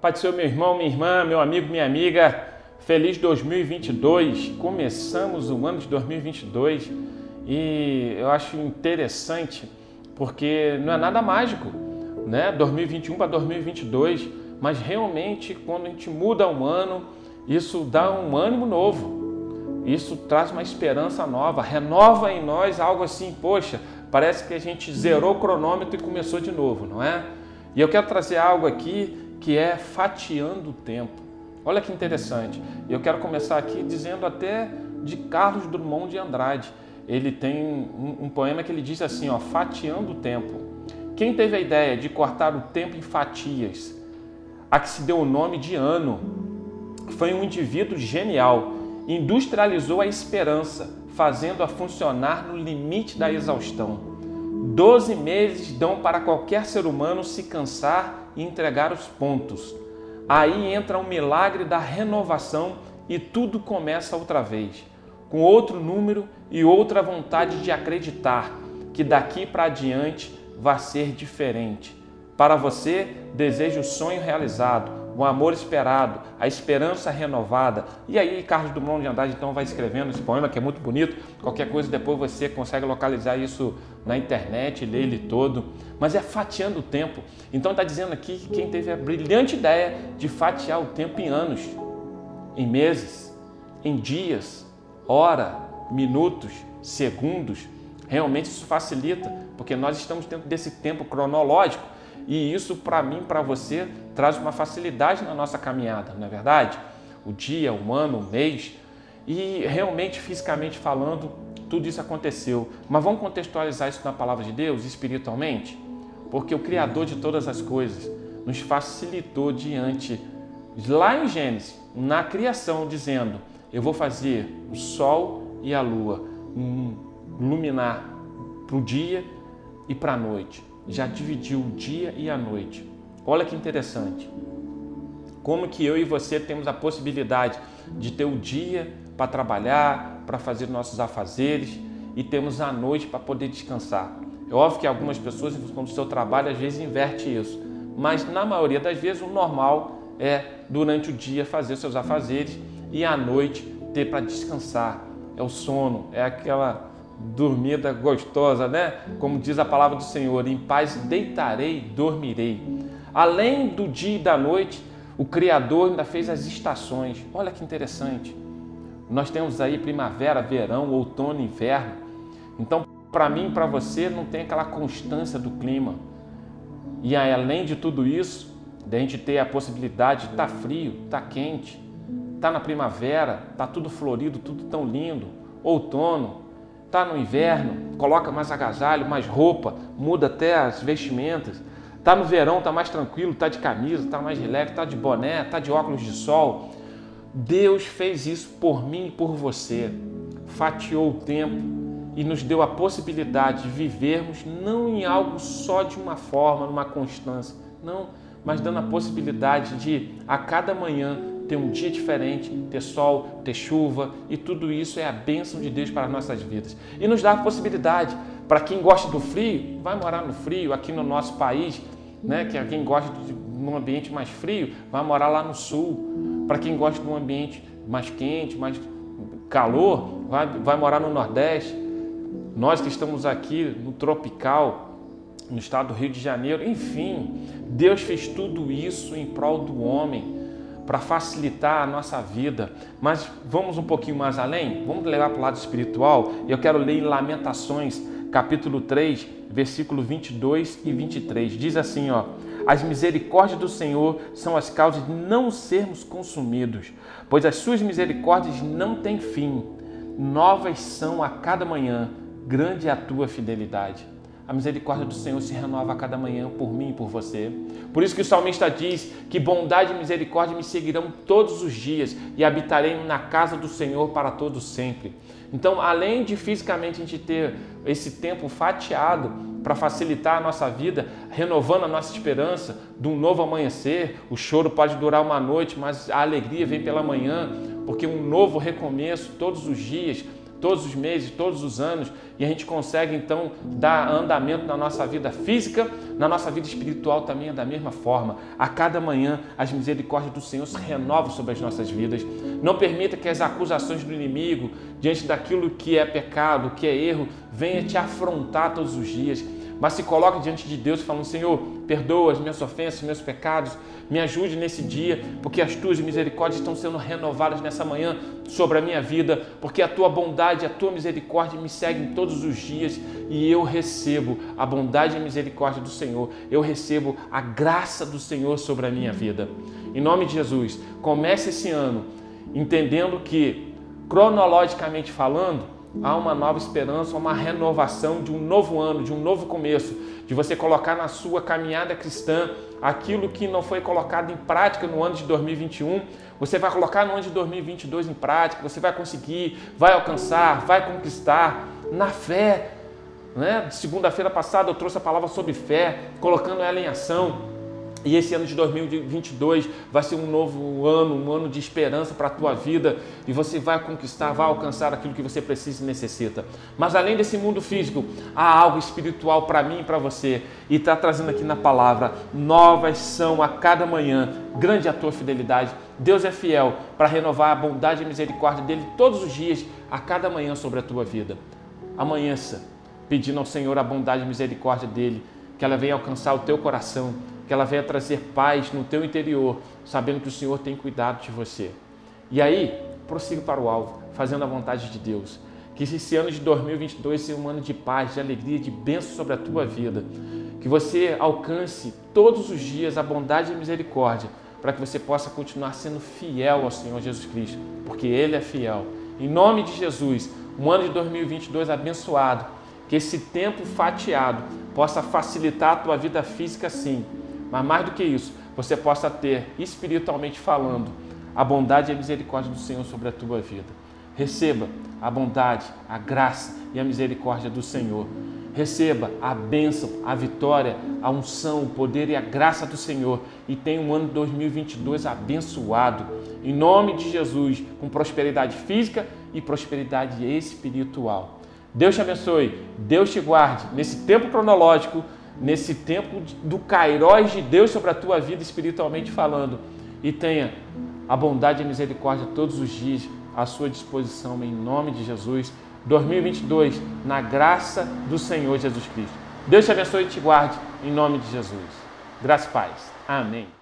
Pai do Senhor, meu irmão, minha irmã, meu amigo, minha amiga, feliz 2022. Começamos o ano de 2022 e eu acho interessante porque não é nada mágico, né? 2021 para 2022, mas realmente quando a gente muda um ano, isso dá um ânimo novo. Isso traz uma esperança nova, renova em nós algo assim, poxa, parece que a gente zerou o cronômetro e começou de novo, não é? E eu quero trazer algo aqui que é fatiando o tempo. Olha que interessante. Eu quero começar aqui dizendo até de Carlos Drummond de Andrade. Ele tem um, um poema que ele diz assim, ó, fatiando o tempo. Quem teve a ideia de cortar o tempo em fatias, a que se deu o nome de ano, foi um indivíduo genial. Industrializou a esperança, fazendo-a funcionar no limite da exaustão. Doze meses dão para qualquer ser humano se cansar e entregar os pontos. Aí entra o milagre da renovação e tudo começa outra vez, com outro número e outra vontade de acreditar que daqui para adiante vai ser diferente. Para você, desejo o sonho realizado, o amor esperado, a esperança renovada. E aí, Carlos Drummond de Andrade então vai escrevendo esse poema que é muito bonito. Qualquer coisa depois você consegue localizar isso na internet, ler ele todo. Mas é fatiando o tempo. Então está dizendo aqui que quem teve a brilhante ideia de fatiar o tempo em anos, em meses, em dias, hora, minutos, segundos, realmente isso facilita, porque nós estamos dentro desse tempo cronológico e isso, para mim, para você, traz uma facilidade na nossa caminhada, não é verdade? O dia, o ano, o mês. E realmente, fisicamente falando, tudo isso aconteceu. Mas vamos contextualizar isso na palavra de Deus, espiritualmente? Porque o Criador de todas as coisas nos facilitou diante, lá em Gênesis, na criação, dizendo: Eu vou fazer o sol e a lua iluminar para o dia e para a noite já dividiu o dia e a noite. Olha que interessante. Como que eu e você temos a possibilidade de ter o dia para trabalhar, para fazer nossos afazeres e temos a noite para poder descansar. É óbvio que algumas pessoas, quando o seu trabalho, às vezes inverte isso, mas na maioria das vezes o normal é durante o dia fazer seus afazeres e à noite ter para descansar. É o sono, é aquela dormida gostosa, né? Como diz a palavra do Senhor, em paz deitarei dormirei. Além do dia e da noite, o Criador ainda fez as estações. Olha que interessante. Nós temos aí primavera, verão, outono, inverno. Então, para mim para você, não tem aquela constância do clima. E além de tudo isso, de a gente ter a possibilidade tá frio, tá quente, tá na primavera, tá tudo florido, tudo tão lindo, outono, Está no inverno, coloca mais agasalho, mais roupa, muda até as vestimentas. Está no verão, está mais tranquilo, está de camisa, está mais relax, está de boné, está de óculos de sol. Deus fez isso por mim e por você. Fatiou o tempo e nos deu a possibilidade de vivermos não em algo só de uma forma, numa constância, não, mas dando a possibilidade de a cada manhã ter um dia diferente, ter sol, ter chuva e tudo isso é a bênção de Deus para as nossas vidas. E nos dá a possibilidade, para quem gosta do frio, vai morar no frio, aqui no nosso país, né? que quem gosta de um ambiente mais frio, vai morar lá no sul. Para quem gosta de um ambiente mais quente, mais calor, vai, vai morar no Nordeste. Nós que estamos aqui no tropical, no estado do Rio de Janeiro, enfim, Deus fez tudo isso em prol do homem para facilitar a nossa vida. Mas vamos um pouquinho mais além? Vamos levar para o lado espiritual? Eu quero ler em Lamentações, capítulo 3, versículo 22 e 23. Diz assim, ó: As misericórdias do Senhor são as causas de não sermos consumidos, pois as suas misericórdias não têm fim. Novas são a cada manhã, grande é a tua fidelidade. A misericórdia do Senhor se renova a cada manhã por mim e por você. Por isso que o salmista diz que bondade e misericórdia me seguirão todos os dias e habitarei na casa do Senhor para todo sempre. Então, além de fisicamente a gente ter esse tempo fatiado para facilitar a nossa vida, renovando a nossa esperança de um novo amanhecer, o choro pode durar uma noite, mas a alegria vem pela manhã, porque um novo recomeço todos os dias todos os meses, todos os anos, e a gente consegue então dar andamento na nossa vida física, na nossa vida espiritual também é da mesma forma. A cada manhã as misericórdias do Senhor se renovam sobre as nossas vidas. Não permita que as acusações do inimigo diante daquilo que é pecado, que é erro, venha te afrontar todos os dias mas se coloque diante de Deus falando: Senhor, perdoa as minhas ofensas, meus pecados, me ajude nesse dia, porque as tuas misericórdias estão sendo renovadas nessa manhã sobre a minha vida, porque a tua bondade, a tua misericórdia me seguem todos os dias e eu recebo a bondade e a misericórdia do Senhor, eu recebo a graça do Senhor sobre a minha vida. Em nome de Jesus, comece esse ano entendendo que, cronologicamente falando, há uma nova esperança, uma renovação de um novo ano, de um novo começo, de você colocar na sua caminhada cristã aquilo que não foi colocado em prática no ano de 2021, você vai colocar no ano de 2022 em prática, você vai conseguir, vai alcançar, vai conquistar na fé. Né? Segunda-feira passada eu trouxe a palavra sobre fé, colocando ela em ação. E esse ano de 2022 vai ser um novo ano, um ano de esperança para a tua vida e você vai conquistar, vai alcançar aquilo que você precisa e necessita. Mas além desse mundo físico, há algo espiritual para mim e para você. E está trazendo aqui na palavra: novas são a cada manhã. Grande a tua fidelidade. Deus é fiel para renovar a bondade e misericórdia dele todos os dias, a cada manhã sobre a tua vida. Amanheça pedindo ao Senhor a bondade e misericórdia dele, que ela venha alcançar o teu coração que ela venha trazer paz no teu interior, sabendo que o Senhor tem cuidado de você. E aí, prossiga para o alvo, fazendo a vontade de Deus. Que esse ano de 2022 seja um ano de paz, de alegria, de bênção sobre a tua vida. Que você alcance todos os dias a bondade e a misericórdia, para que você possa continuar sendo fiel ao Senhor Jesus Cristo, porque Ele é fiel. Em nome de Jesus, um ano de 2022 abençoado, que esse tempo fatiado possa facilitar a tua vida física sim, mas mais do que isso, você possa ter, espiritualmente falando, a bondade e a misericórdia do Senhor sobre a tua vida. Receba a bondade, a graça e a misericórdia do Senhor. Receba a bênção, a vitória, a unção, o poder e a graça do Senhor. E tenha um ano 2022 abençoado. Em nome de Jesus, com prosperidade física e prosperidade espiritual. Deus te abençoe, Deus te guarde nesse tempo cronológico nesse tempo do Cairós de Deus sobre a tua vida espiritualmente falando. E tenha a bondade e a misericórdia todos os dias à sua disposição, em nome de Jesus. 2022, na graça do Senhor Jesus Cristo. Deus te abençoe e te guarde, em nome de Jesus. Graça e paz. Amém.